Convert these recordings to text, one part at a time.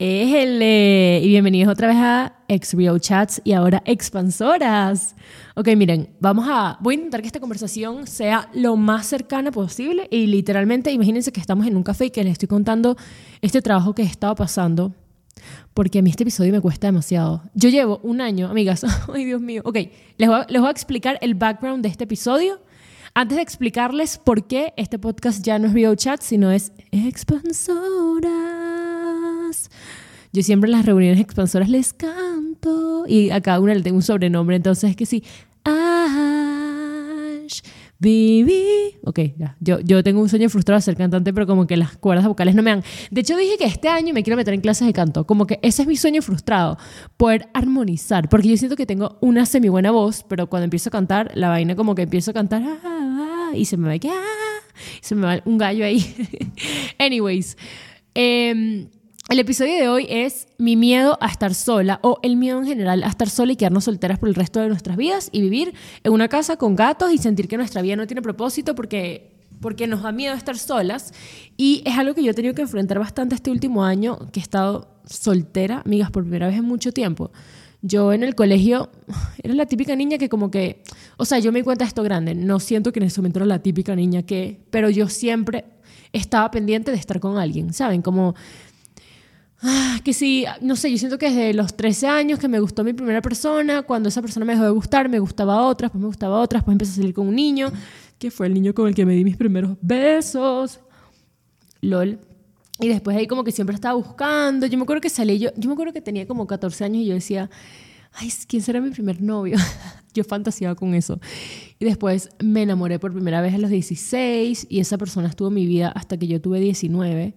Es el, y bienvenidos otra vez a Real Chats y ahora Expansoras. Ok, miren, vamos a. Voy a intentar que esta conversación sea lo más cercana posible y literalmente, imagínense que estamos en un café y que les estoy contando este trabajo que he estado pasando, porque a mí este episodio me cuesta demasiado. Yo llevo un año, amigas, ay Dios mío. Ok, les voy, a, explicar el background de este episodio. Antes de explicarles por qué este podcast ya no es Real Chat, sino es Expansoras. Yo siempre en las reuniones expansoras les canto y a cada una le tengo un sobrenombre, entonces es que sí. Ash, viví. Ok, ya. Yo, yo tengo un sueño frustrado de ser cantante, pero como que las cuerdas vocales no me dan. De hecho, dije que este año me quiero meter en clases de canto. Como que ese es mi sueño frustrado, poder armonizar. Porque yo siento que tengo una semi buena voz, pero cuando empiezo a cantar, la vaina como que empiezo a cantar ah, ah, y se me va que ah, se me va un gallo ahí. Anyways. Eh, el episodio de hoy es mi miedo a estar sola o el miedo en general a estar sola y quedarnos solteras por el resto de nuestras vidas y vivir en una casa con gatos y sentir que nuestra vida no tiene propósito porque, porque nos da miedo estar solas. Y es algo que yo he tenido que enfrentar bastante este último año que he estado soltera, amigas, por primera vez en mucho tiempo. Yo en el colegio era la típica niña que como que, o sea, yo me di cuenta de esto grande, no siento que en ese momento era la típica niña que, pero yo siempre estaba pendiente de estar con alguien, ¿saben? Como Ah, que sí, no sé, yo siento que desde los 13 años que me gustó mi primera persona, cuando esa persona me dejó de gustar, me gustaba otra, pues me gustaba otra, pues empecé a salir con un niño, que fue el niño con el que me di mis primeros besos. LOL. Y después ahí como que siempre estaba buscando. Yo me acuerdo que salí, yo, yo me acuerdo que tenía como 14 años y yo decía, ay, ¿quién será mi primer novio? yo fantaseaba con eso. Y después me enamoré por primera vez a los 16 y esa persona estuvo en mi vida hasta que yo tuve 19.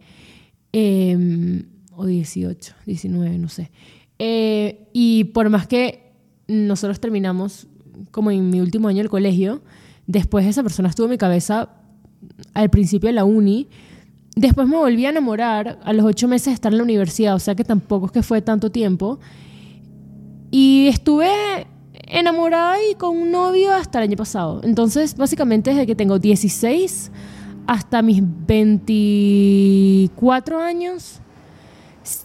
Eh, o 18, 19, no sé. Eh, y por más que nosotros terminamos como en mi último año del colegio, después esa persona estuvo en mi cabeza al principio de la uni. Después me volví a enamorar a los ocho meses de estar en la universidad, o sea que tampoco es que fue tanto tiempo. Y estuve enamorada y con un novio hasta el año pasado. Entonces, básicamente desde que tengo 16 hasta mis 24 años,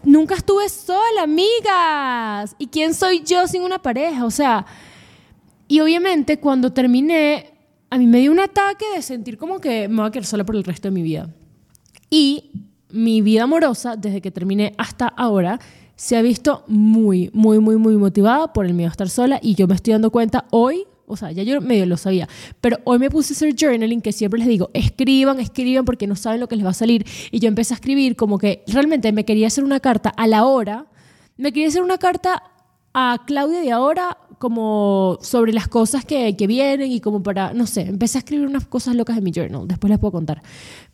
Nunca estuve sola, amigas. ¿Y quién soy yo sin una pareja? O sea, y obviamente cuando terminé, a mí me dio un ataque de sentir como que me voy a quedar sola por el resto de mi vida. Y mi vida amorosa, desde que terminé hasta ahora, se ha visto muy, muy, muy, muy motivada por el miedo a estar sola. Y yo me estoy dando cuenta hoy, o sea, ya yo medio lo sabía, pero hoy me puse a hacer journaling que siempre les digo, escriban, escriban porque no saben lo que les va a salir. Y yo empecé a escribir como que realmente me quería hacer una carta a la hora, me quería hacer una carta a Claudia de ahora como sobre las cosas que, que vienen y como para, no sé, empecé a escribir unas cosas locas en mi journal, después les puedo contar.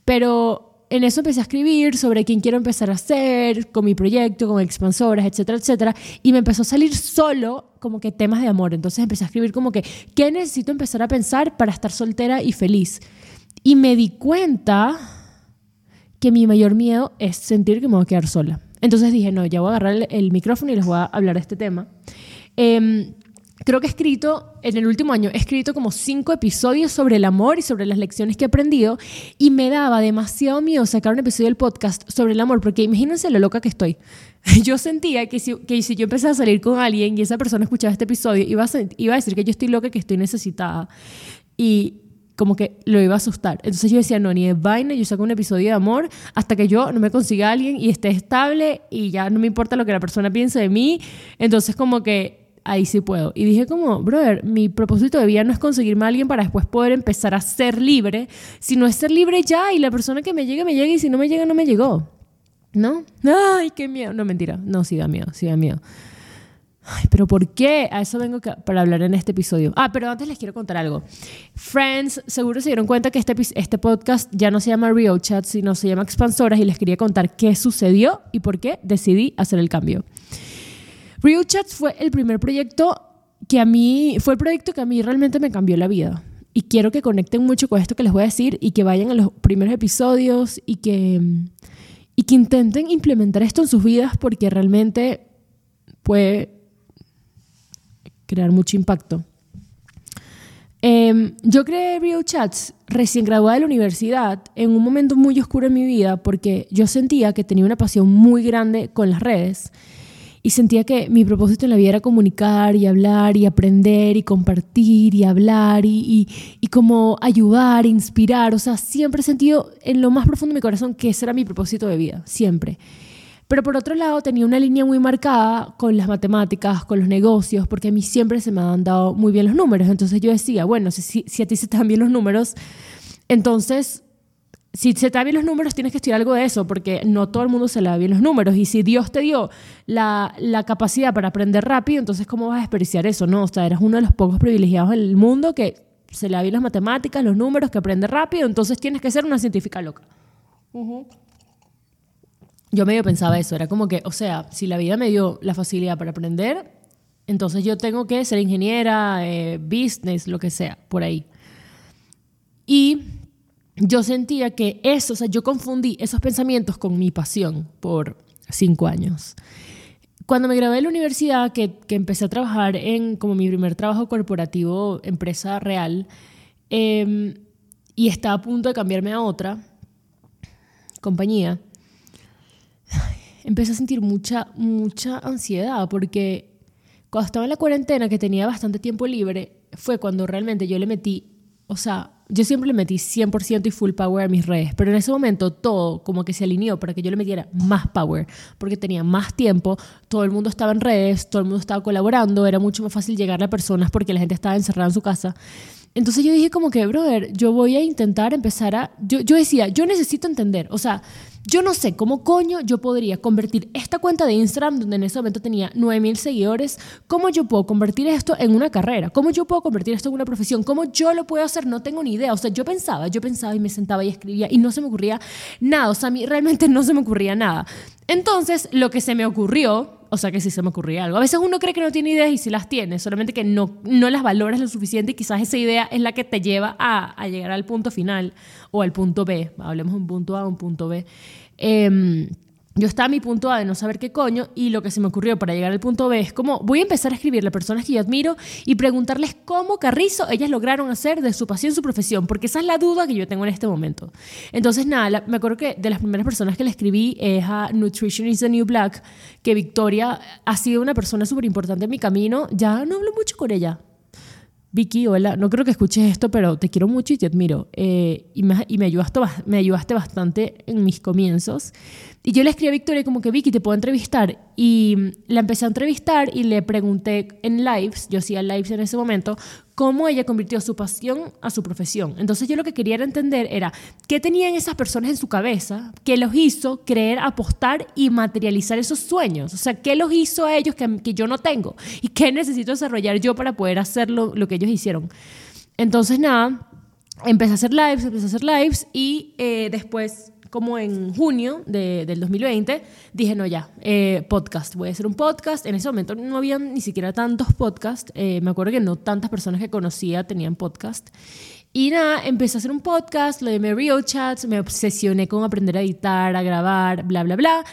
Pero en eso empecé a escribir sobre quién quiero empezar a hacer, con mi proyecto, con expansoras, etcétera, etcétera. Y me empezó a salir solo como que temas de amor. Entonces empecé a escribir como que, ¿qué necesito empezar a pensar para estar soltera y feliz? Y me di cuenta que mi mayor miedo es sentir que me voy a quedar sola. Entonces dije, no, ya voy a agarrar el, micrófono y les voy a hablar de este tema. Eh, creo que he escrito, en el último año, he escrito como cinco episodios sobre el amor y sobre las lecciones que he aprendido y me daba demasiado miedo sacar un episodio del podcast sobre el amor, porque imagínense lo loca que estoy. Yo sentía que si, que si yo empezaba a salir con alguien y esa persona escuchaba este episodio, iba a, iba a decir que yo estoy loca, que estoy necesitada. Y como que lo iba a asustar. Entonces yo decía, no, ni de vaina, yo saco un episodio de amor hasta que yo no me consiga a alguien y esté estable y ya no me importa lo que la persona piense de mí. Entonces como que ahí sí puedo. Y dije como, brother, mi propósito de vida no es conseguirme a alguien para después poder empezar a ser libre, sino es ser libre ya y la persona que me llegue, me llegue y si no me llega, no me llegó. ¿No? Ay, qué miedo. No, mentira. No, sí da miedo, sí da miedo. Pero ¿por qué? A eso vengo para hablar en este episodio. Ah, pero antes les quiero contar algo. Friends, seguro se dieron cuenta que este, este podcast ya no se llama Real Chat, sino se llama Expansoras y les quería contar qué sucedió y por qué decidí hacer el cambio. Real Chats fue el primer proyecto que a mí, fue el proyecto que a mí realmente me cambió la vida. Y quiero que conecten mucho con esto que les voy a decir y que vayan a los primeros episodios y que, y que intenten implementar esto en sus vidas porque realmente puede crear mucho impacto. Em, yo creé Real Chats recién graduada de la universidad en un momento muy oscuro en mi vida porque yo sentía que tenía una pasión muy grande con las redes y sentía que mi propósito en la vida era comunicar y hablar y aprender y compartir y hablar y, y, y como ayudar, inspirar. O sea, siempre he sentido en lo más profundo de mi corazón que ese era mi propósito de vida, siempre. Pero por otro lado tenía una línea muy marcada con las matemáticas, con los negocios, porque a mí siempre se me han dado muy bien los números. Entonces yo decía, bueno, si, si a ti se te dan bien los números, entonces si se te dan bien los números, tienes que estudiar algo de eso, porque no todo el mundo se le da bien los números. Y si Dios te dio la, la, capacidad para aprender rápido, entonces ¿cómo vas a desperdiciar eso? No, o sea, eres uno de los pocos privilegiados del mundo que se le da bien las matemáticas, los números, que aprende rápido, entonces tienes que ser una científica loca. Yo medio pensaba eso, era como que, o sea, si la vida me dio la facilidad para aprender, entonces yo tengo que ser ingeniera, eh, business, lo que sea, por ahí. Y yo sentía que eso, o sea, yo confundí esos pensamientos con mi pasión por cinco años. Cuando me gradué de la universidad, que, que empecé a trabajar en como mi primer trabajo corporativo, empresa real, eh, y estaba a punto de cambiarme a otra compañía, empecé a sentir mucha, mucha ansiedad porque cuando estaba en la cuarentena, que tenía bastante tiempo libre, fue cuando realmente yo le metí, o sea, yo siempre le metí 100% y full power a mis redes, pero en ese momento todo como que se alineó para que yo le metiera más power, porque tenía más tiempo, todo el mundo estaba en redes, todo el mundo estaba colaborando, era mucho más fácil llegar a personas porque la gente estaba encerrada en su casa. Entonces yo dije como que, brother, yo voy a intentar empezar a... Yo, yo decía, yo necesito entender, o sea, yo no sé cómo coño yo podría convertir esta cuenta de Instagram, donde en ese momento tenía 9000 seguidores, cómo yo puedo convertir esto en una carrera, cómo yo puedo convertir esto en una profesión, cómo yo lo puedo hacer, no tengo ni idea. O sea, yo pensaba, yo pensaba y me sentaba y escribía y no se me ocurría nada. O sea, a mí realmente no se me ocurría nada. Entonces, lo que se me ocurrió, o sea que sí se me ocurría algo. A veces uno cree que no tiene ideas y sí las tiene, solamente que no, no las valoras lo suficiente y quizás esa idea es la que te lleva a, a llegar al punto final o al punto B. Hablemos de un punto A un punto B. Eh, yo estaba a mi punto A de no saber qué coño y lo que se me ocurrió para llegar al punto B es como voy a empezar a escribirle a personas que yo admiro y preguntarles cómo Carrizo ellas lograron hacer de su pasión su profesión, porque esa es la duda que yo tengo en este momento. Entonces, nada, me acuerdo que de las primeras personas que le escribí es a Nutrition is the New Black, que Victoria ha sido una persona súper importante en mi camino. Ya no hablo mucho con ella, Vicky, hola, no creo que escuches esto, pero te quiero mucho y te admiro. Eh, y, me, y me, ayudaste, me ayudaste bastante en mis comienzos. Y yo le escribí a Victoria como que Vicky, te puedo entrevistar. Y la empecé a entrevistar y le pregunté en lives, yo hacía lives en ese momento, cómo ella convirtió su pasión a su profesión. Entonces yo lo que quería entender era qué tenían esas personas en su cabeza que los hizo creer, apostar y materializar esos sueños. O sea, qué los hizo a ellos que, que yo no tengo y qué necesito desarrollar yo para poder hacer lo, lo que ellos hicieron. Entonces nada, empecé a hacer lives, empecé a hacer lives y eh, después como en junio de, del 2020, dije, no, ya, eh, podcast, voy a hacer un podcast. En ese momento no había ni siquiera tantos podcasts, eh, me acuerdo que no tantas personas que conocía tenían podcast. Y nada, empecé a hacer un podcast, lo de Real Chats, me obsesioné con aprender a editar, a grabar, bla, bla, bla.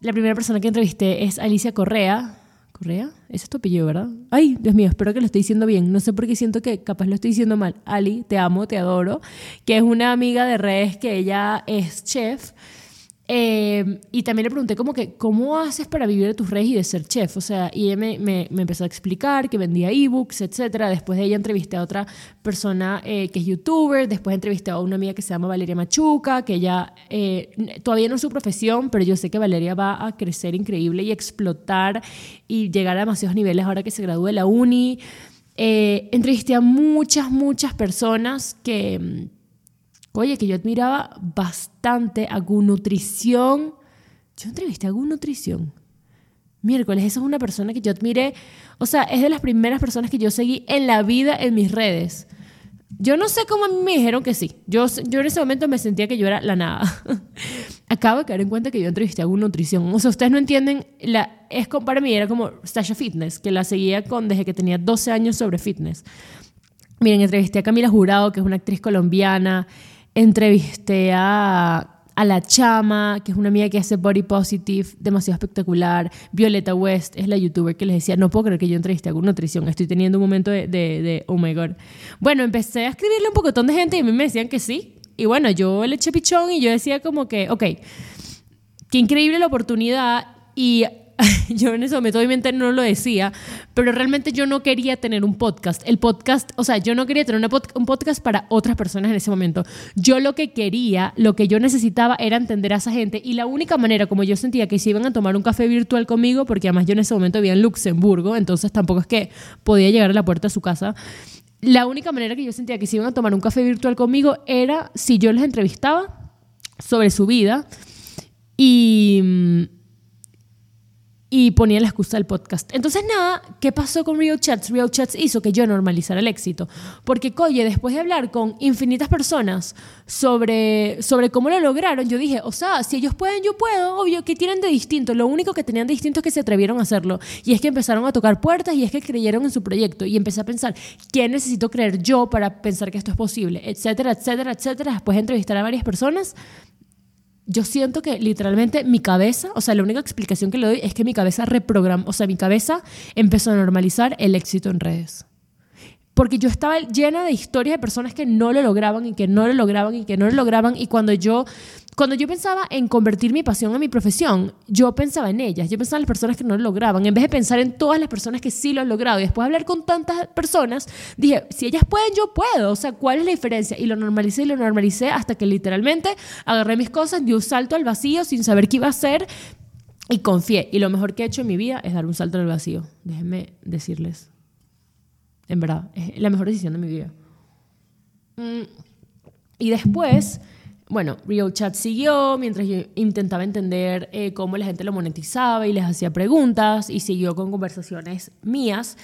La primera persona que entrevisté es Alicia Correa, Correa, ese es ¿verdad? Ay, Dios mío, espero que lo esté diciendo bien. No sé por qué siento que capaz lo estoy diciendo mal. Ali, te amo, te adoro, que es una amiga de redes que ella es chef eh, y también le pregunté como que, ¿cómo haces para vivir de tus redes y de ser chef? O sea, y ella me, me, empezó a explicar que vendía ebooks, etcétera. Después de ella entrevisté a otra persona eh, que es youtuber. Después entrevisté a una amiga que se llama Valeria Machuca, que ella eh, todavía no es su profesión, pero yo sé que Valeria va a crecer increíble y explotar y llegar a demasiados niveles ahora que se gradúe de la uni. entrevisté a muchas, muchas personas que Oye, que yo admiraba bastante a Nutrición. Yo entrevisté a Nutrición. Miércoles, esa es una persona que yo admiré. O sea, es de las primeras personas que yo seguí en la vida en mis redes. Yo no sé cómo a mí me dijeron que sí. Yo, yo en ese momento me sentía que yo era la nada. Acabo de caer en cuenta que yo entrevisté a Nutrición. O sea, ustedes no entienden. Es, para mí era como Stasha Fitness, que la seguía con, desde que tenía 12 años sobre fitness. Miren, entrevisté a Camila Jurado, que es una actriz colombiana entrevisté a, a La Chama, que es una amiga que hace Body Positive, demasiado espectacular. Violeta West es la youtuber que les decía, no puedo creer que yo entrevisté a nutrición, estoy teniendo un momento de, de, de, oh my god. Bueno, empecé a escribirle un pocotón de gente y a mí me decían que sí. Y bueno, yo le eché pichón y yo decía como que, ok, qué increíble la oportunidad y yo en ese momento obviamente no lo decía, pero realmente yo no quería tener un podcast. El podcast, o sea, yo no quería tener un podcast para otras personas en ese momento. Yo lo que quería, lo que yo necesitaba era entender a esa gente y la única manera como yo sentía que se iban a tomar un café virtual conmigo, porque además yo en ese momento vivía en Luxemburgo, entonces tampoco es que podía llegar a la puerta de su casa. La única manera que yo sentía que se iban a tomar un café virtual conmigo era si yo les entrevistaba sobre su vida y mm, y ponía la excusa del podcast. Entonces, nada, ¿qué pasó con Real Chats? Real Chats hizo que yo normalizara el éxito. Porque, coye, después de hablar con infinitas personas sobre, sobre cómo lo lograron, yo dije, o sea, si ellos pueden, yo puedo, obvio, ¿qué tienen de distinto? Lo único que tenían de distinto es que se atrevieron a hacerlo. Y es que empezaron a tocar puertas y es que creyeron en su proyecto. Y empecé a pensar, ¿qué necesito creer yo para pensar que esto es posible? Etcétera, etcétera, etcétera. Después de entrevistar a varias personas, yo siento que literalmente mi cabeza, o sea, la única explicación que le doy es que mi cabeza reprogramó, o sea, mi cabeza empezó a normalizar el éxito en redes. Porque yo estaba llena de historias de personas que no lo lograban y que no lo lograban y que no lo lograban y cuando yo cuando yo pensaba en convertir mi pasión en mi profesión, yo pensaba en ellas, yo pensaba en las personas que no lo lograban, en vez de pensar en todas las personas que sí lo han logrado. Y después de hablar con tantas personas, dije, si ellas pueden, yo puedo. O sea, ¿cuál es la diferencia? Y lo normalicé y lo normalicé hasta que literalmente agarré mis cosas, di un salto al vacío sin saber qué iba a hacer y confié. Y lo mejor que he hecho en mi vida es dar un salto al vacío. Déjenme decirles. En verdad, es la mejor decisión de mi vida. Mm. Y después, bueno, Real Chat siguió mientras yo intentaba entender eh, cómo la gente lo monetizaba y les hacía preguntas y siguió con conversaciones mías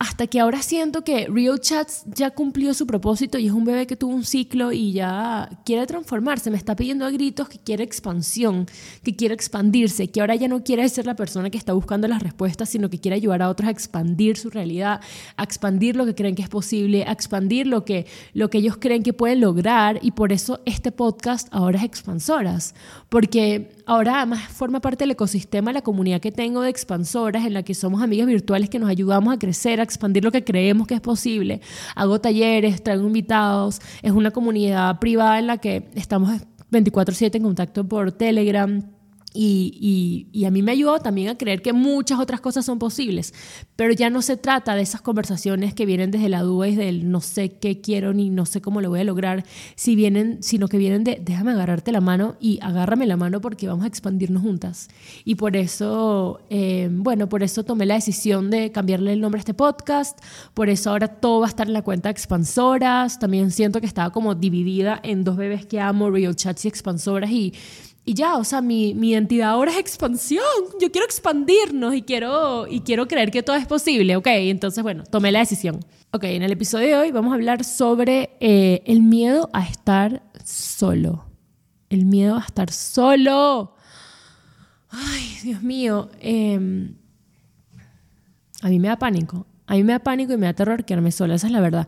hasta que ahora siento que Real Chats ya cumplió su propósito y es un bebé que tuvo un ciclo y ya quiere transformarse, me está pidiendo a gritos que quiere expansión, que quiere expandirse, que ahora ya no quiere ser la persona que está buscando las respuestas, sino que quiere ayudar a otros a expandir su realidad, a expandir lo que creen que es posible, a expandir lo que, lo que ellos creen que pueden lograr y por eso este podcast ahora es Expansoras, porque ahora además forma parte del ecosistema, la comunidad que tengo de expansoras, en la que somos amigas virtuales que nos ayudamos a crecer, a expandir lo que creemos que es posible. Hago talleres, traigo invitados, es una comunidad privada en la que estamos 24/7 en contacto por Telegram y, y, a mí me ayudó también a creer que muchas otras cosas son posibles, pero ya no se trata de esas conversaciones que vienen desde la duda y del no sé qué quiero ni no sé cómo lo voy a lograr, si vienen, sino que vienen de déjame agarrarte la mano y agárrame la mano porque vamos a expandirnos juntas. Y por eso, eh, bueno, por eso tomé la decisión de cambiarle el nombre a este podcast, por eso ahora todo va a estar en la cuenta de expansoras, también siento que estaba como dividida en dos bebés que amo, Real Chats y expansoras y y ya, o sea, mi, mi, identidad ahora es expansión. Yo quiero expandirnos y quiero, y quiero creer que todo es posible. Ok, entonces, bueno, tomé la decisión. Ok, en el episodio de hoy vamos a hablar sobre eh, el miedo a estar solo. El miedo a estar solo. Ay, Dios mío. Em, a mí me da pánico. A mí me da pánico y me da terror quedarme sola. Esa es la verdad.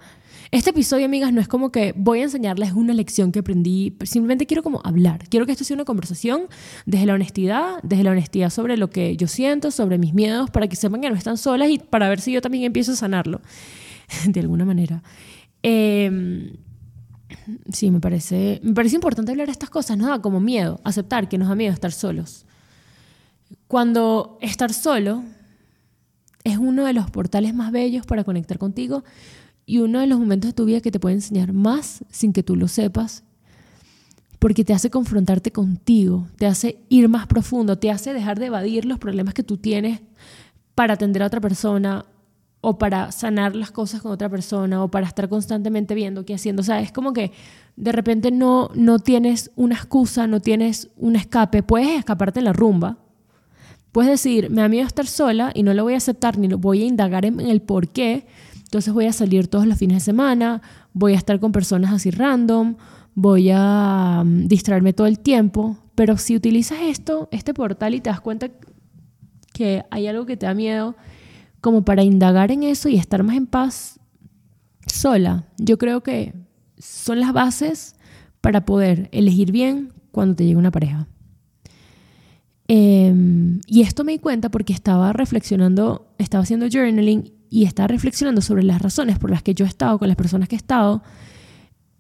Este episodio, amigas, no es como que voy a enseñarles una lección que aprendí, simplemente quiero como hablar. Quiero que esto sea una conversación desde la honestidad, desde la honestidad sobre lo que yo siento, sobre mis miedos, para que sepan que no están solas y para ver si yo también empiezo a sanarlo, de alguna manera. Em, sí, me parece, me parece importante hablar de estas cosas, no da como miedo, aceptar que nos da miedo estar solos. Cuando estar solo es uno de los portales más bellos para conectar contigo, y uno de los momentos de tu vida que te puede enseñar más sin que tú lo sepas, porque te hace confrontarte contigo, te hace ir más profundo, te hace dejar de evadir los problemas que tú tienes para atender a otra persona o para sanar las cosas con otra persona o para estar constantemente viendo qué haciendo. O sea, es como que de repente no, no tienes una excusa, no tienes un escape, puedes escaparte en la rumba. Puedes decir, me da miedo estar sola y no lo voy a aceptar ni lo voy a indagar en el por qué, entonces voy a salir todos los fines de semana, voy a estar con personas así random, voy a mm, distraerme todo el tiempo. Pero si utilizas esto, este portal y te das cuenta que hay algo que te da miedo, como para indagar en eso y estar más en paz sola, yo creo que son las bases para poder elegir bien cuando te llega una pareja. Em, y esto me di cuenta porque estaba reflexionando, estaba haciendo journaling y estaba reflexionando sobre las razones por las que yo he estado con las personas que he estado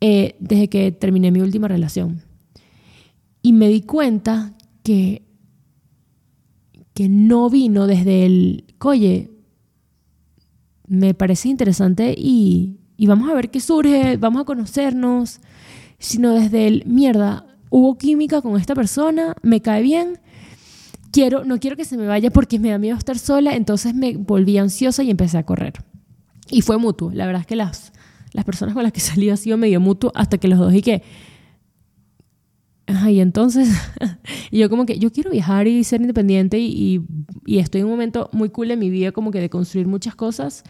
eh, desde que terminé mi última relación. Y me di cuenta que, que no vino desde el, oye, me parece interesante y, y vamos a ver qué surge, vamos a conocernos, sino desde el, mierda, hubo química con esta persona, me cae bien, quiero, no quiero que se me vaya porque me da miedo estar sola, entonces me volví ansiosa y empecé a correr. Y fue mutuo, la verdad es que las, las personas con las que salí ha sido medio mutuo hasta que los dos y que... y entonces, y yo como que yo quiero viajar y ser independiente y, y, estoy en un momento muy cool en mi vida como que de construir muchas cosas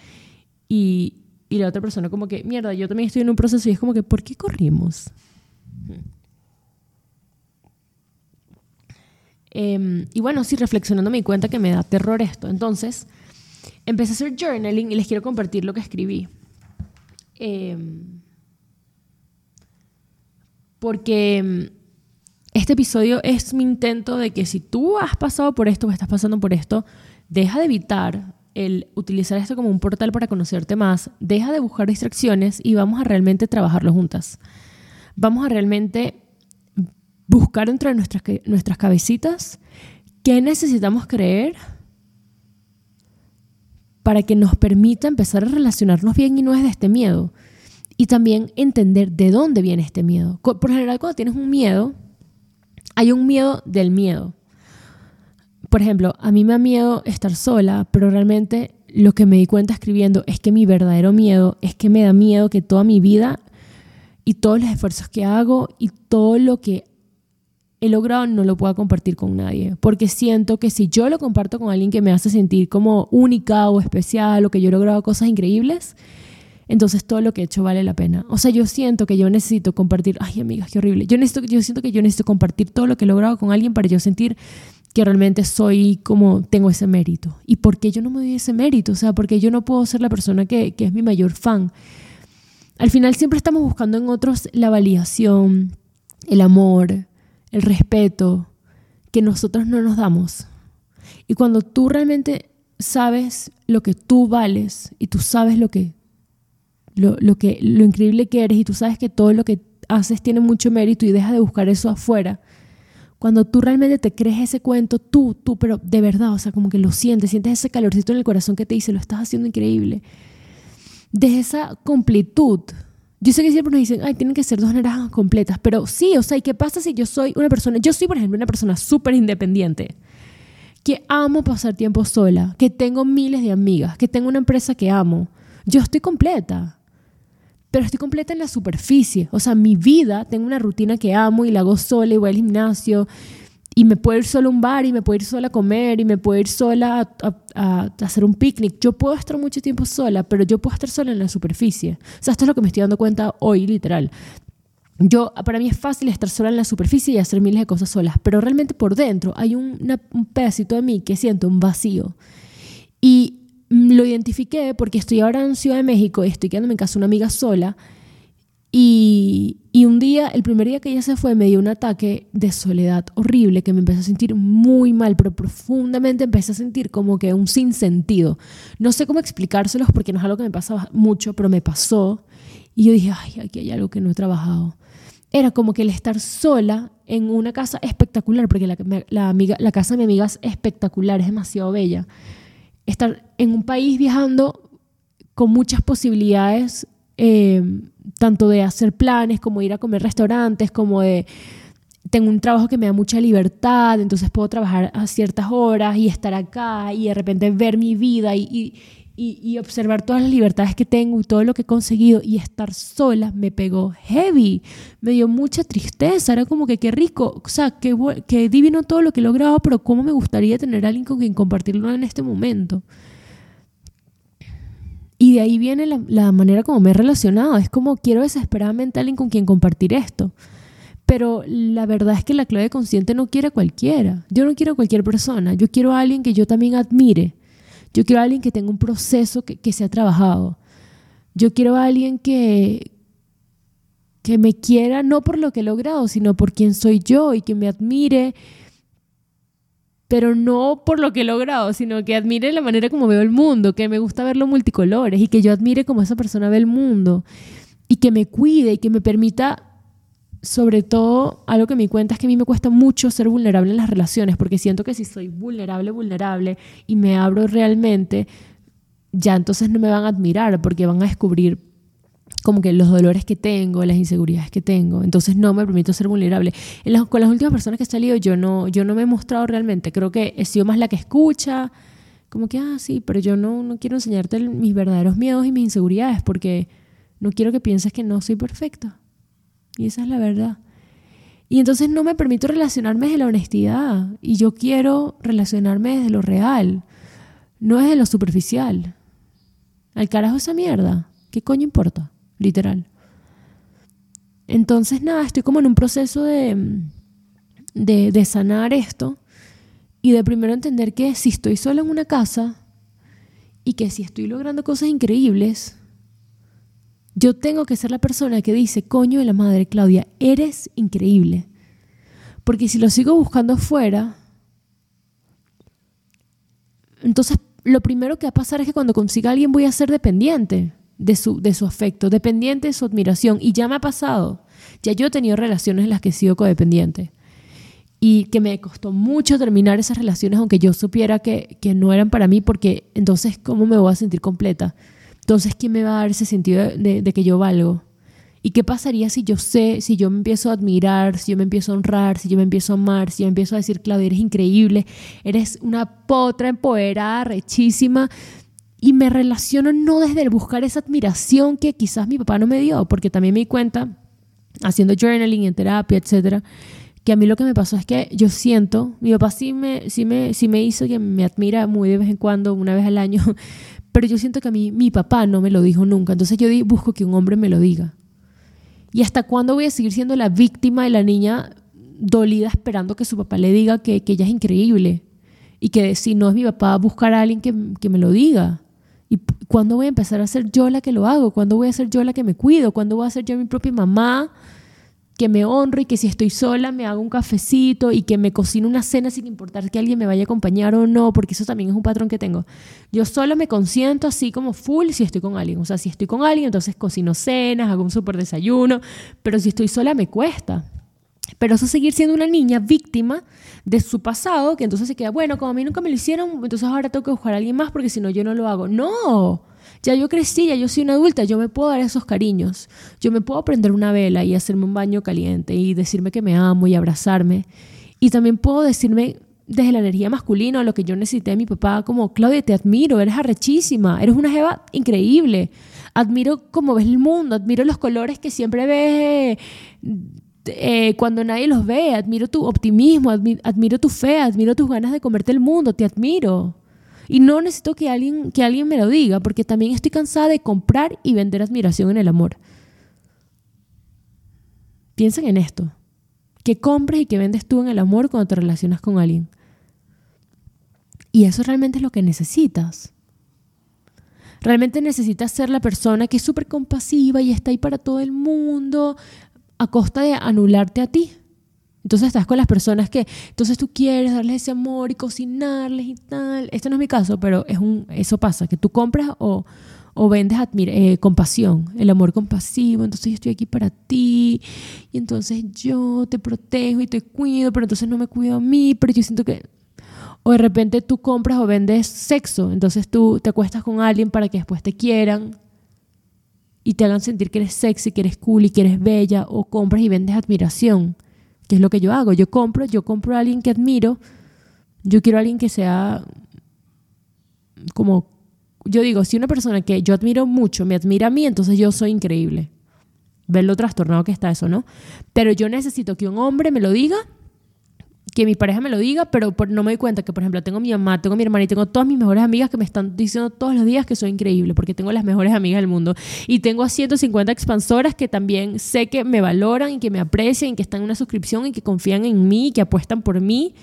y, y la otra persona como que, mierda, yo también estoy en un proceso y es como que, ¿por qué corrimos? Em, y bueno, sí, reflexionando me di cuenta que me da terror esto. Entonces, empecé a hacer journaling y les quiero compartir lo que escribí. Em, porque em, este episodio es mi intento de que si tú has pasado por esto o estás pasando por esto, deja de evitar el utilizar esto como un portal para conocerte más, deja de buscar distracciones y vamos a realmente trabajarlo juntas. Vamos a realmente buscar dentro de nuestras, nuestras cabecitas qué necesitamos creer para que nos permita empezar a relacionarnos bien y no es de este miedo. Y también entender de dónde viene este miedo. Por general, cuando tienes un miedo, hay un miedo del miedo. Por ejemplo, a mí me da miedo estar sola, pero realmente lo que me di cuenta escribiendo es que mi verdadero miedo es que me da miedo que toda mi vida y todos los esfuerzos que hago y todo lo que he logrado no lo puedo compartir con nadie, porque siento que si yo lo comparto con alguien que me hace sentir como única o especial o que yo he logrado cosas increíbles, entonces todo lo que he hecho vale la pena. O sea, yo siento que yo necesito compartir, ay amigas, qué horrible, yo, necesito, yo siento que yo necesito compartir todo lo que he logrado con alguien para yo sentir que realmente soy como, tengo ese mérito. ¿Y por qué yo no me doy ese mérito? O sea, porque yo no puedo ser la persona que, que es mi mayor fan. Al final siempre estamos buscando en otros la validación, el amor, el respeto que nosotros no nos damos. Y cuando tú realmente sabes lo que tú vales y tú sabes lo que lo, lo, lo increíble que eres y tú sabes que todo lo que haces tiene mucho mérito y dejas de buscar eso afuera. Cuando tú realmente te crees ese cuento, tú, tú, pero de verdad, o sea, como que lo sientes, sientes ese calorcito en el corazón que te dice, lo estás haciendo increíble. De esa completud yo sé que siempre nos dicen, ay, tienen que ser dos naranjas completas, pero sí, o sea, ¿y qué pasa si yo soy una persona, yo soy, por ejemplo, una persona súper independiente, que amo pasar tiempo sola, que tengo miles de amigas, que tengo una empresa que amo, yo estoy completa, pero estoy completa en la superficie, o sea, mi vida, tengo una rutina que amo y la hago sola y voy al gimnasio y me puedo ir sola a un bar y me puedo ir sola a comer y me puedo ir sola a, hacer un picnic. Yo puedo estar mucho tiempo sola, pero yo puedo estar sola en la superficie. O sea, esto es lo que me estoy dando cuenta hoy, literal. Yo, para mí es fácil estar sola en la superficie y hacer miles de cosas solas, pero realmente por dentro hay un, un pedacito de mí que siento un vacío. Y lo identifiqué porque estoy ahora en Ciudad de México y estoy quedándome en casa una amiga sola y, un día, el primer día que ella se fue, me dio un ataque de soledad horrible que me empezó a sentir muy mal, pero profundamente empecé a sentir como que un sinsentido. No sé cómo explicárselos porque no es algo que me pasa mucho, pero me pasó. Y yo dije, ay, aquí hay algo que no he trabajado. Era como que el estar sola en una casa espectacular, porque la casa de mi amiga es espectacular, es demasiado bella. Estar en un país viajando con muchas posibilidades eh, tanto de hacer planes como ir a comer restaurantes, como de tengo un trabajo que me da mucha libertad, entonces puedo trabajar a ciertas horas y estar acá y de repente ver mi vida y, y, y, observar todas las libertades que tengo y todo lo que he conseguido y estar sola me pegó heavy, me dio mucha tristeza, era como que qué rico, o sea, qué, qué divino todo lo que he logrado, pero cómo me gustaría tener a alguien con quien compartirlo en este momento. Y de ahí viene la, manera como me he relacionado. Es como quiero desesperadamente a alguien con quien compartir esto. Pero la verdad es que la clave consciente no quiere a cualquiera. Yo no quiero a cualquier persona. Yo quiero a alguien que yo también admire. Yo quiero a alguien que tenga un proceso que, que se trabajado. Yo quiero a alguien que, que me quiera no por lo que he logrado, sino por quién soy yo y que me admire, pero no por lo que he logrado, sino que admire la manera como veo el mundo, que me gusta verlo multicolores y que yo admire como esa persona ve el mundo y que me cuide y que me permita sobre todo, algo que me cuenta es que a mí me cuesta mucho ser vulnerable en las relaciones, porque siento que si soy vulnerable, vulnerable y me abro realmente, ya entonces no me van a admirar, porque van a descubrir como que los dolores que tengo, las inseguridades que tengo. Entonces no me permito ser vulnerable. con las últimas personas que he salido yo no, yo no me he mostrado realmente. Creo que he sido más la que escucha, como que, ah, sí, pero yo no, no quiero enseñarte mis verdaderos miedos y mis inseguridades porque no quiero que pienses que no soy perfecta. Y esa es la verdad. Y entonces no me permito relacionarme desde la honestidad. Y yo quiero relacionarme desde lo real, no desde lo superficial. Al carajo esa mierda. ¿Qué coño importa? Literal. Entonces, nada, estoy como en un proceso de, de, sanar esto y de primero entender que si estoy sola en una casa y que si estoy logrando cosas increíbles, yo tengo que ser la persona que dice, coño de la madre, Claudia, eres increíble. Porque si lo sigo buscando fuera, entonces lo primero que va a pasar es que cuando consiga a alguien voy a ser dependiente de su, de su afecto, dependiente de su admiración. Y ya me ha pasado. Ya yo he tenido relaciones en las que he sido codependiente. Y que me costó mucho terminar esas relaciones, aunque yo supiera que, que no eran para mí, porque entonces, ¿cómo me voy a sentir completa? Entonces, ¿quién me va a dar ese sentido de, que yo valgo? ¿Y qué pasaría si yo sé, si yo me empiezo a admirar, si yo me empiezo a honrar, si yo me empiezo a amar, si yo empiezo a decir, Claudia, eres increíble, eres una potra empoderada, rechísima, y me relaciono no desde el buscar esa admiración que quizás mi papá no me dio, porque también me di cuenta, haciendo journaling en terapia, etcétera, que a mí lo que me pasó es que yo siento, mi papá sí me, sí me, sí me hizo que me admira muy de vez en cuando, una vez al año, pero yo siento que a mí mi papá no me lo dijo nunca. Entonces yo busco que un hombre me lo diga. ¿Y hasta cuándo voy a seguir siendo la víctima de la niña dolida esperando que su papá le diga que, ella es increíble? Y que si no es mi papá, buscar a alguien que, que me lo diga. ¿Y cuándo voy a empezar a ser yo la que lo hago? ¿Cuándo voy a ser yo la que me cuido? ¿Cuándo voy a ser yo mi propia mamá? que me honro y que si estoy sola me hago un cafecito y que me cocino una cena sin importar que alguien me vaya a acompañar o no, porque eso también es un patrón que tengo. Yo solo me consiento así como full si estoy con alguien. O sea, si estoy con alguien, entonces cocino cenas, hago un súper desayuno, pero si estoy sola me cuesta. Pero eso es seguir siendo una niña víctima de su pasado, que entonces se queda, bueno, como a mí nunca me lo hicieron, entonces ahora tengo que buscar a alguien más porque si no yo no lo hago. No, ya yo crecí, ya yo soy una adulta, yo me puedo dar esos cariños. Yo me puedo prender una vela y hacerme un baño caliente y decirme que me amo y abrazarme. Y también puedo decirme desde la energía masculina, lo que yo necesité de mi papá, como, Claudia, te admiro, eres arrechísima, eres una jeva increíble. Admiro cómo ves el mundo, admiro los colores que siempre ves eh, cuando nadie los ve, admiro tu optimismo, admiro tu fe, admiro tus ganas de comerte el mundo, te admiro. Y no necesito que alguien, que alguien me lo diga, porque también estoy cansada de comprar y vender admiración en el amor. Piensen en esto. ¿Qué compras y qué vendes tú en el amor cuando te relacionas con alguien? Y eso realmente es lo que necesitas. Realmente necesitas ser la persona que es súper compasiva y está ahí para todo el mundo a costa de anularte a ti. Entonces estás con las personas que, entonces tú quieres darles ese amor y cocinarles y tal. Esto no es mi caso, pero es un, eso pasa, que tú compras o, o vendes eh, compasión, el amor compasivo, entonces yo estoy aquí para ti y entonces yo te protejo y te cuido, pero entonces no me cuido a mí, pero yo siento que... O de repente tú compras o vendes sexo, entonces tú te acuestas con alguien para que después te quieran y te hagan sentir que eres sexy, que eres cool y que eres bella, o compras y vendes admiración que es lo que yo hago. Yo compro, yo compro a alguien que admiro, yo quiero a alguien que sea como, yo digo, si una persona que yo admiro mucho me admira a mí, entonces yo soy increíble. Ver lo trastornado que está eso, ¿no? Pero yo necesito que un hombre me lo diga que mi pareja me lo diga, pero no me doy cuenta que, por ejemplo, tengo mi mamá, tengo mi hermana y tengo todas mis mejores amigas que me están diciendo todos los días que soy increíble, porque tengo las mejores amigas del mundo. Y tengo a 150 expansoras que también sé que me valoran y que me aprecian y que están en una suscripción y que confían en mí, que apuestan por mí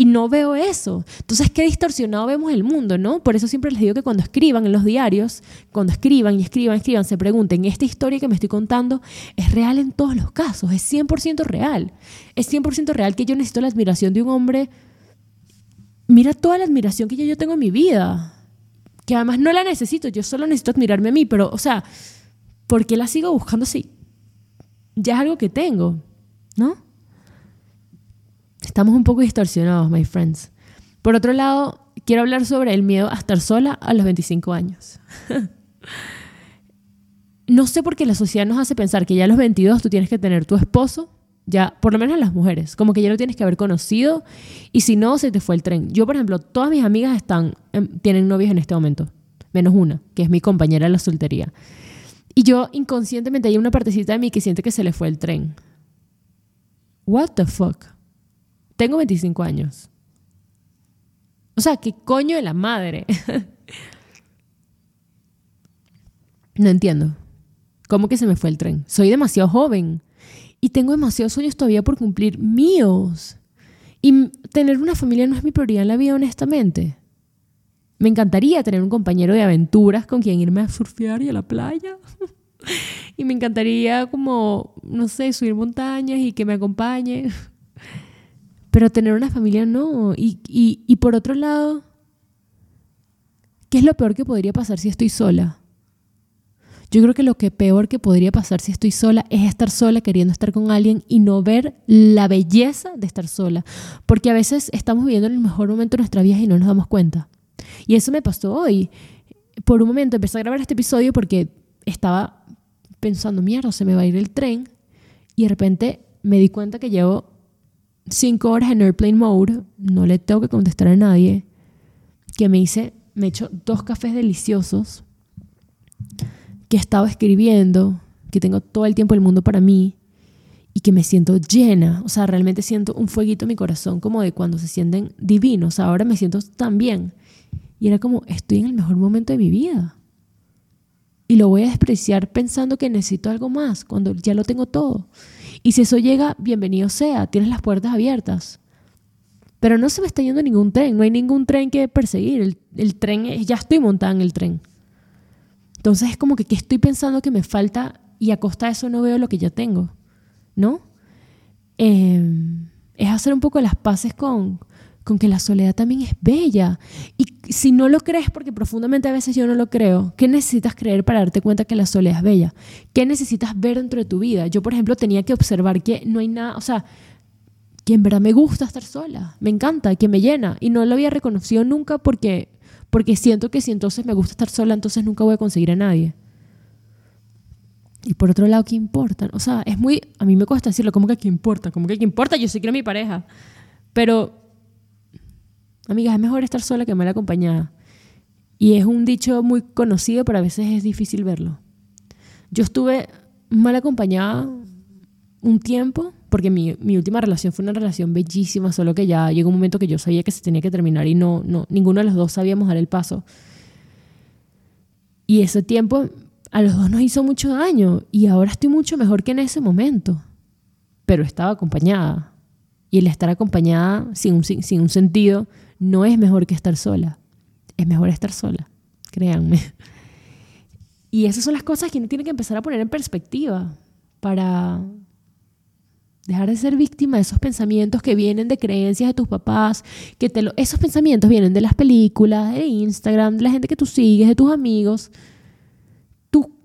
y no veo eso. Entonces, qué distorsionado vemos el mundo, ¿no? Por eso siempre les digo que cuando escriban en los diarios, cuando escriban y escriban, escriban, se pregunten, ¿esta historia que me estoy contando es real en todos los casos? ¿Es 100% real? ¿Es 100% real que yo necesito la admiración de un hombre? Mira toda la admiración que yo, yo tengo en mi vida, que además no la necesito, yo solo necesito admirarme a mí, pero, o sea, ¿por qué la sigo buscando así? Ya es algo que tengo, ¿no? Estamos un poco distorsionados, my friends. Por otro lado, quiero hablar sobre el miedo a estar sola a los 25 años. no sé por qué la sociedad nos hace pensar que ya a los 22 tú tienes que tener tu esposo, ya, por lo menos las mujeres, como que ya lo tienes que haber conocido y si no, se te fue el tren. Yo, por ejemplo, todas mis amigas están, tienen novias en este momento, menos una, que es mi compañera de la soltería. Y yo inconscientemente hay una partecita de mí que siente que se le fue el tren. What the fuck? Tengo 25 años. O sea, ¿qué coño de la madre? no entiendo. ¿Cómo que se me fue el tren? Soy demasiado joven y tengo demasiados sueños todavía por cumplir míos. Y tener una familia no es mi prioridad en la vida, honestamente. Me encantaría tener un compañero de aventuras con quien irme a surfear y a la playa. y me encantaría como, no sé, subir montañas y que me acompañe. Pero tener una familia no. Y, y, por otro lado, ¿qué es lo peor que podría pasar si estoy sola? Yo creo que lo que peor que podría pasar si estoy sola es estar sola queriendo estar con alguien y no ver la belleza de estar sola. Porque a veces estamos viviendo en el mejor momento de nuestra vida y no nos damos cuenta. Y eso me pasó hoy. Por un momento empecé a grabar este episodio porque estaba pensando, mierda, se me va a ir el tren. Y de repente me di cuenta que llevo cinco horas en airplane mode, no le tengo que contestar a nadie, que me hice, me he dos cafés deliciosos, que he estado escribiendo, que tengo todo el tiempo del mundo para mí y que me siento llena, o sea, realmente siento un fueguito en mi corazón como de cuando se sienten divinos, ahora me siento tan bien. Y era como, estoy en el mejor momento de mi vida. Y lo voy a despreciar pensando que necesito algo más, cuando ya lo tengo todo. Y si eso llega, bienvenido sea, tienes las puertas abiertas. Pero no se me está yendo ningún tren, no hay ningún tren que perseguir. El, tren, ya estoy montada en el tren. Entonces es como que ¿qué estoy pensando que me falta y a costa de eso no veo lo que ya tengo, ¿no? Em, es hacer un poco las paces con, con que la soledad también es bella. Y si no lo crees, porque profundamente a veces yo no lo creo, ¿qué necesitas creer para darte cuenta que la soledad es bella? ¿Qué necesitas ver dentro de tu vida? Yo, por ejemplo, tenía que observar que no hay nada, o sea, que en verdad me gusta estar sola, me encanta, que me llena. Y no lo había reconocido nunca porque, porque siento que si entonces me gusta estar sola, entonces nunca voy a conseguir a nadie. Y por otro lado, ¿qué importa? O sea, es muy, a mí me cuesta decirlo, ¿cómo que qué importa? ¿Cómo que qué importa? Yo sí quiero a mi pareja. Pero Amigas, es mejor estar sola que mal acompañada. Y es un dicho muy conocido, pero a veces es difícil verlo. Yo estuve mal acompañada un tiempo, porque mi, última relación fue una relación bellísima, solo que ya llegó un momento que yo sabía que se tenía que terminar y no, no, ninguno de los dos sabíamos dar el paso. Y ese tiempo a los dos nos hizo mucho daño y ahora estoy mucho mejor que en ese momento, pero estaba acompañada. Y el estar acompañada sin sin un sentido no es mejor que estar sola. Es mejor estar sola, créanme. Y esas son las cosas que uno tiene que empezar a poner en perspectiva para dejar de ser víctima de esos pensamientos que vienen de creencias de tus papás, que te esos pensamientos vienen de las películas, de Instagram, de la gente que tú sigues, de tus amigos.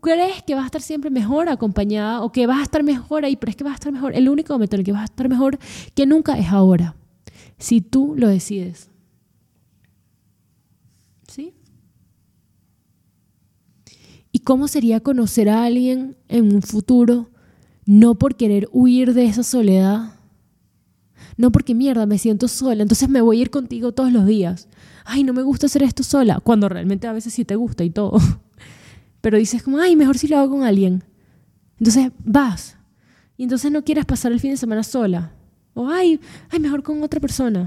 Crees que vas a estar siempre mejor acompañada o que vas a estar mejor ahí, pero es que vas a estar mejor. El único momento en el que vas a estar mejor que nunca es ahora, si tú lo decides. ¿Y cómo sería conocer a alguien en un futuro no por querer huir de esa soledad? No porque mierda, me siento sola, entonces me voy a ir contigo todos los días. Ay, no me gusta hacer esto sola, cuando realmente a veces sí te gusta y todo. Pero dices como, ay, mejor si lo hago con alguien. Entonces vas. Y entonces no quieres pasar el fin de semana sola. O ay, ay, mejor con otra persona.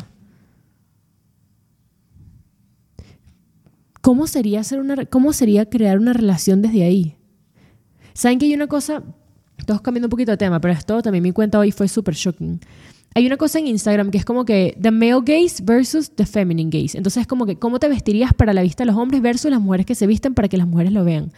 ¿cómo sería, hacer una, ¿cómo sería crear una relación desde ahí? ¿Saben que hay una cosa Estamos cambiando un poquito de tema, pero esto también mi cuenta hoy fue súper shocking. Hay una cosa en Instagram que es como que the male gaze versus the feminine gaze. Entonces es como que cómo te vestirías para la vista de los hombres versus las mujeres que se visten para que las mujeres lo vean.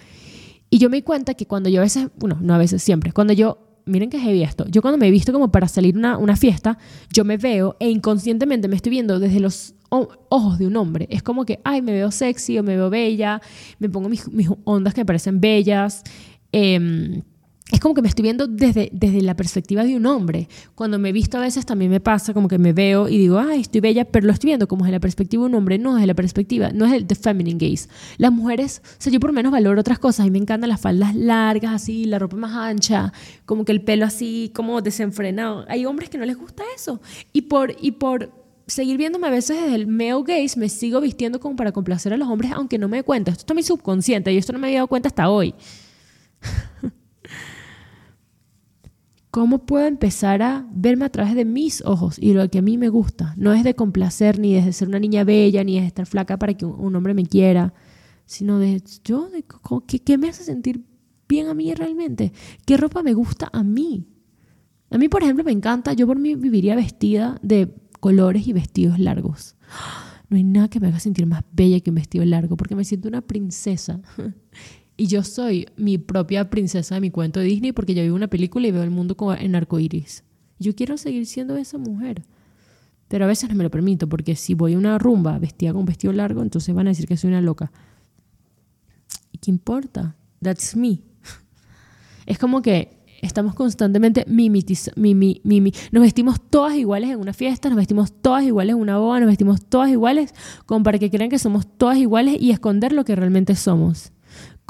Y yo me di cuenta que cuando yo a veces, bueno, no a veces, siempre, cuando yo, miren que heavy esto, yo cuando me he visto como para salir una, una fiesta, yo me veo e inconscientemente me estoy viendo desde los ojos de un hombre. Es como que, ay, me veo sexy o me veo bella, me pongo mis, mis ondas que me parecen bellas. Eh, es como que me estoy viendo desde, desde la perspectiva de un hombre. Cuando me he visto a veces también me pasa como que me veo y digo, ay, estoy bella, pero lo estoy viendo como desde la perspectiva de un hombre, no desde la perspectiva, no es el the feminine gaze. Las mujeres, o sea, yo por menos valoro otras cosas y me encantan las faldas largas así, la ropa más ancha, como que el pelo así, como desenfrenado. Hay hombres que no les gusta eso. Y por, y por seguir viéndome a veces desde el male gaze, me sigo vistiendo como para complacer a los hombres, aunque no me dé cuenta. Esto está muy subconsciente y esto no me había dado cuenta hasta hoy. ¿Cómo puedo empezar a verme a través de mis ojos y lo que a mí me gusta? No es de complacer ni de ser una niña bella ni de estar flaca para que un hombre me quiera, sino de yo, de, ¿qué, me hace sentir bien a mí realmente? ¿Qué ropa me gusta a mí? A mí, por ejemplo, me encanta, yo por mí viviría vestida de colores y vestidos largos. No hay nada que me haga sentir más bella que un vestido largo, porque me siento una princesa. Y yo soy mi propia princesa de mi cuento de Disney porque yo vivo una película y veo el mundo en arcoíris. Yo quiero seguir siendo esa mujer. Pero a veces no me lo permito porque si voy a una rumba vestida con un vestido largo, entonces van a decir que soy una loca. ¿Y qué importa? That's me. Es como que estamos constantemente mimitiz mimi, mimi. Nos vestimos todas iguales en una fiesta, nos vestimos todas iguales en una boda, nos vestimos todas iguales como para que crean que somos todas iguales y esconder lo que realmente somos.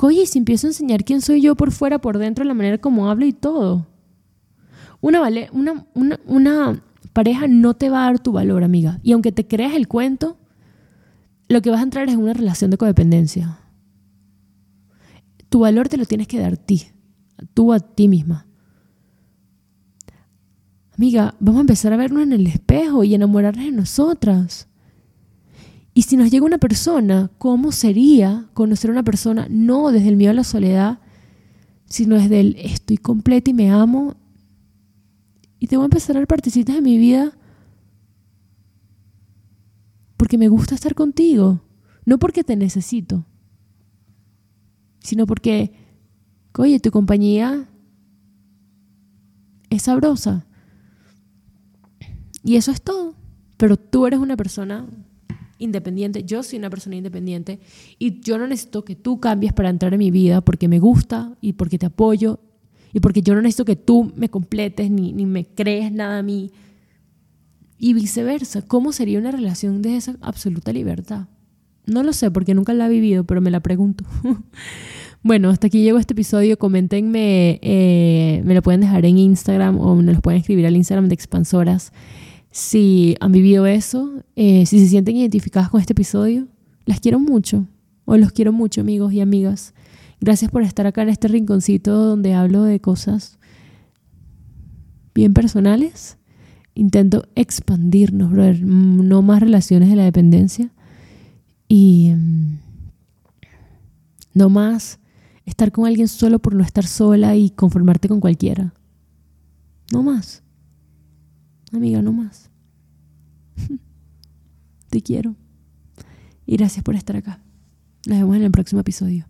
Oye, si empiezo a enseñar quién soy yo por fuera, por dentro, la manera como hablo y todo. Una, vale, una, una, pareja no te va a dar tu valor, amiga. Y aunque te creas el cuento, lo que vas a entrar es una relación de codependencia. Tu valor te lo tienes que dar ti, tú a ti misma. Amiga, vamos a empezar a vernos en el espejo y enamorarnos de nosotras. Y si nos llega una persona, ¿cómo sería conocer a una persona no desde el miedo a la soledad, sino desde el estoy completa y me amo? Y te voy a empezar a dar partecitas de mi vida porque me gusta estar contigo, no porque te necesito, sino porque, oye, tu compañía es sabrosa. Y eso es todo. Pero tú eres una persona independiente, yo soy una persona independiente y yo no necesito que tú cambies para entrar en mi vida porque me gusta y porque te apoyo y porque yo no necesito que tú me completes ni, ni me crees nada a mí. Y viceversa, ¿cómo sería una relación de esa absoluta libertad? No lo sé porque nunca la he vivido, pero me la pregunto. bueno, hasta aquí llegó este episodio. Coméntenme, eh, me lo pueden dejar en Instagram o me lo pueden escribir al Instagram de Expansoras si han vivido eso, eh, si se sienten identificadas con este episodio. Las quiero mucho, o los quiero mucho, amigos y amigas. Gracias por estar acá en este rinconcito donde hablo de cosas bien personales. Intento expandirnos, brother, no más relaciones de la dependencia. Y mm, no más estar con alguien solo por no estar sola y conformarte con cualquiera. No más. Amiga, no más. Te quiero. Y gracias por estar acá. Nos vemos en el próximo episodio.